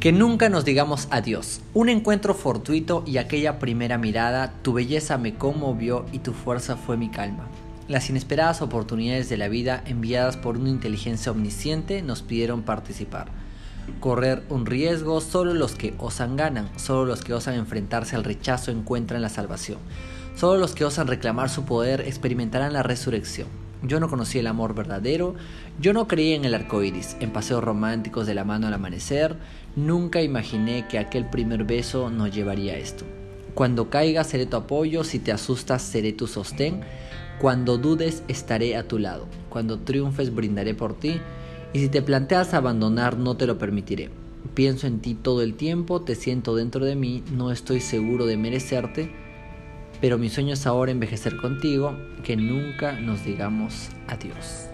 Que nunca nos digamos adiós. Un encuentro fortuito y aquella primera mirada, tu belleza me conmovió y tu fuerza fue mi calma. Las inesperadas oportunidades de la vida enviadas por una inteligencia omnisciente nos pidieron participar. Correr un riesgo, solo los que osan ganan, solo los que osan enfrentarse al rechazo encuentran la salvación, solo los que osan reclamar su poder experimentarán la resurrección. Yo no conocí el amor verdadero, yo no creí en el arco iris, en paseos románticos de la mano al amanecer, nunca imaginé que aquel primer beso nos llevaría a esto. Cuando caigas seré tu apoyo, si te asustas seré tu sostén, cuando dudes estaré a tu lado, cuando triunfes brindaré por ti, y si te planteas abandonar no te lo permitiré. Pienso en ti todo el tiempo, te siento dentro de mí, no estoy seguro de merecerte, pero mi sueño es ahora envejecer contigo, que nunca nos digamos adiós.